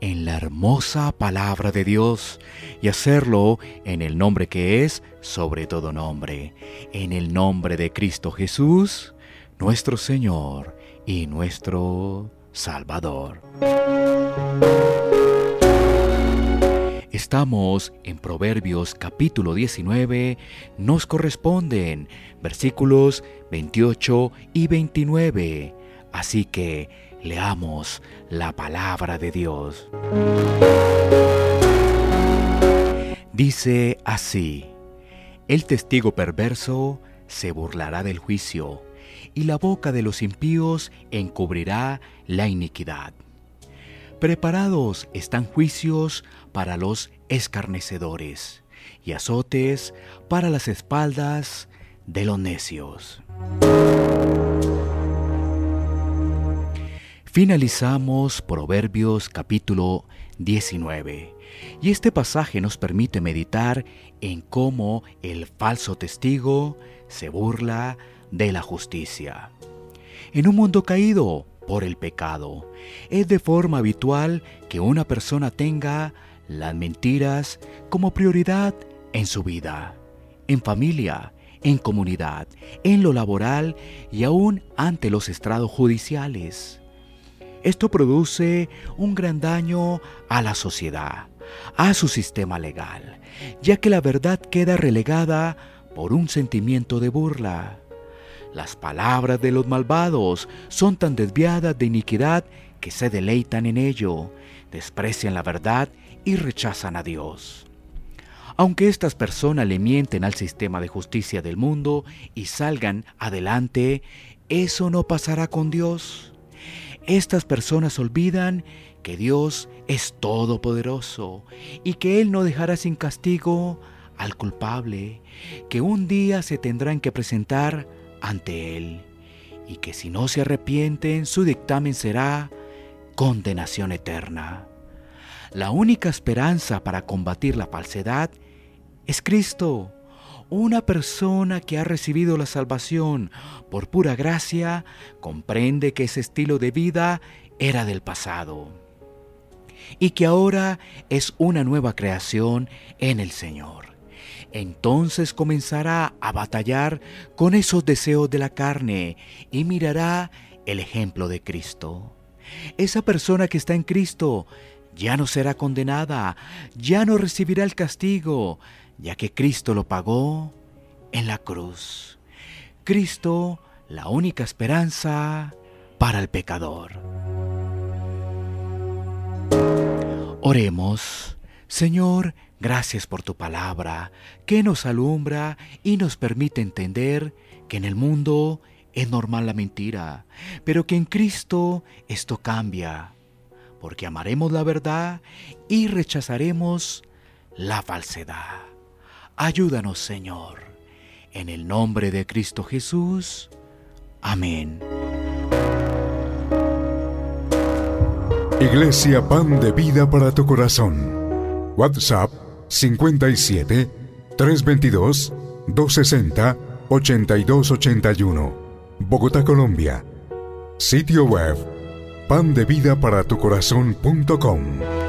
en la hermosa palabra de Dios y hacerlo en el nombre que es sobre todo nombre, en el nombre de Cristo Jesús, nuestro Señor y nuestro Salvador. Estamos en Proverbios capítulo 19, nos corresponden versículos 28 y 29, así que Leamos la palabra de Dios. Dice así, el testigo perverso se burlará del juicio, y la boca de los impíos encubrirá la iniquidad. Preparados están juicios para los escarnecedores, y azotes para las espaldas de los necios. Finalizamos Proverbios capítulo 19 y este pasaje nos permite meditar en cómo el falso testigo se burla de la justicia. En un mundo caído por el pecado, es de forma habitual que una persona tenga las mentiras como prioridad en su vida, en familia, en comunidad, en lo laboral y aún ante los estrados judiciales. Esto produce un gran daño a la sociedad, a su sistema legal, ya que la verdad queda relegada por un sentimiento de burla. Las palabras de los malvados son tan desviadas de iniquidad que se deleitan en ello, desprecian la verdad y rechazan a Dios. Aunque estas personas le mienten al sistema de justicia del mundo y salgan adelante, eso no pasará con Dios. Estas personas olvidan que Dios es todopoderoso y que Él no dejará sin castigo al culpable, que un día se tendrán que presentar ante Él y que si no se arrepienten su dictamen será condenación eterna. La única esperanza para combatir la falsedad es Cristo. Una persona que ha recibido la salvación por pura gracia comprende que ese estilo de vida era del pasado y que ahora es una nueva creación en el Señor. Entonces comenzará a batallar con esos deseos de la carne y mirará el ejemplo de Cristo. Esa persona que está en Cristo ya no será condenada, ya no recibirá el castigo, ya que Cristo lo pagó en la cruz. Cristo, la única esperanza para el pecador. Oremos, Señor, gracias por tu palabra, que nos alumbra y nos permite entender que en el mundo es normal la mentira, pero que en Cristo esto cambia, porque amaremos la verdad y rechazaremos la falsedad. Ayúdanos, Señor. En el nombre de Cristo Jesús. Amén. Iglesia Pan de Vida para tu Corazón. WhatsApp 57 322 260 8281. Bogotá, Colombia. Sitio web pandevidaparatucorazón.com.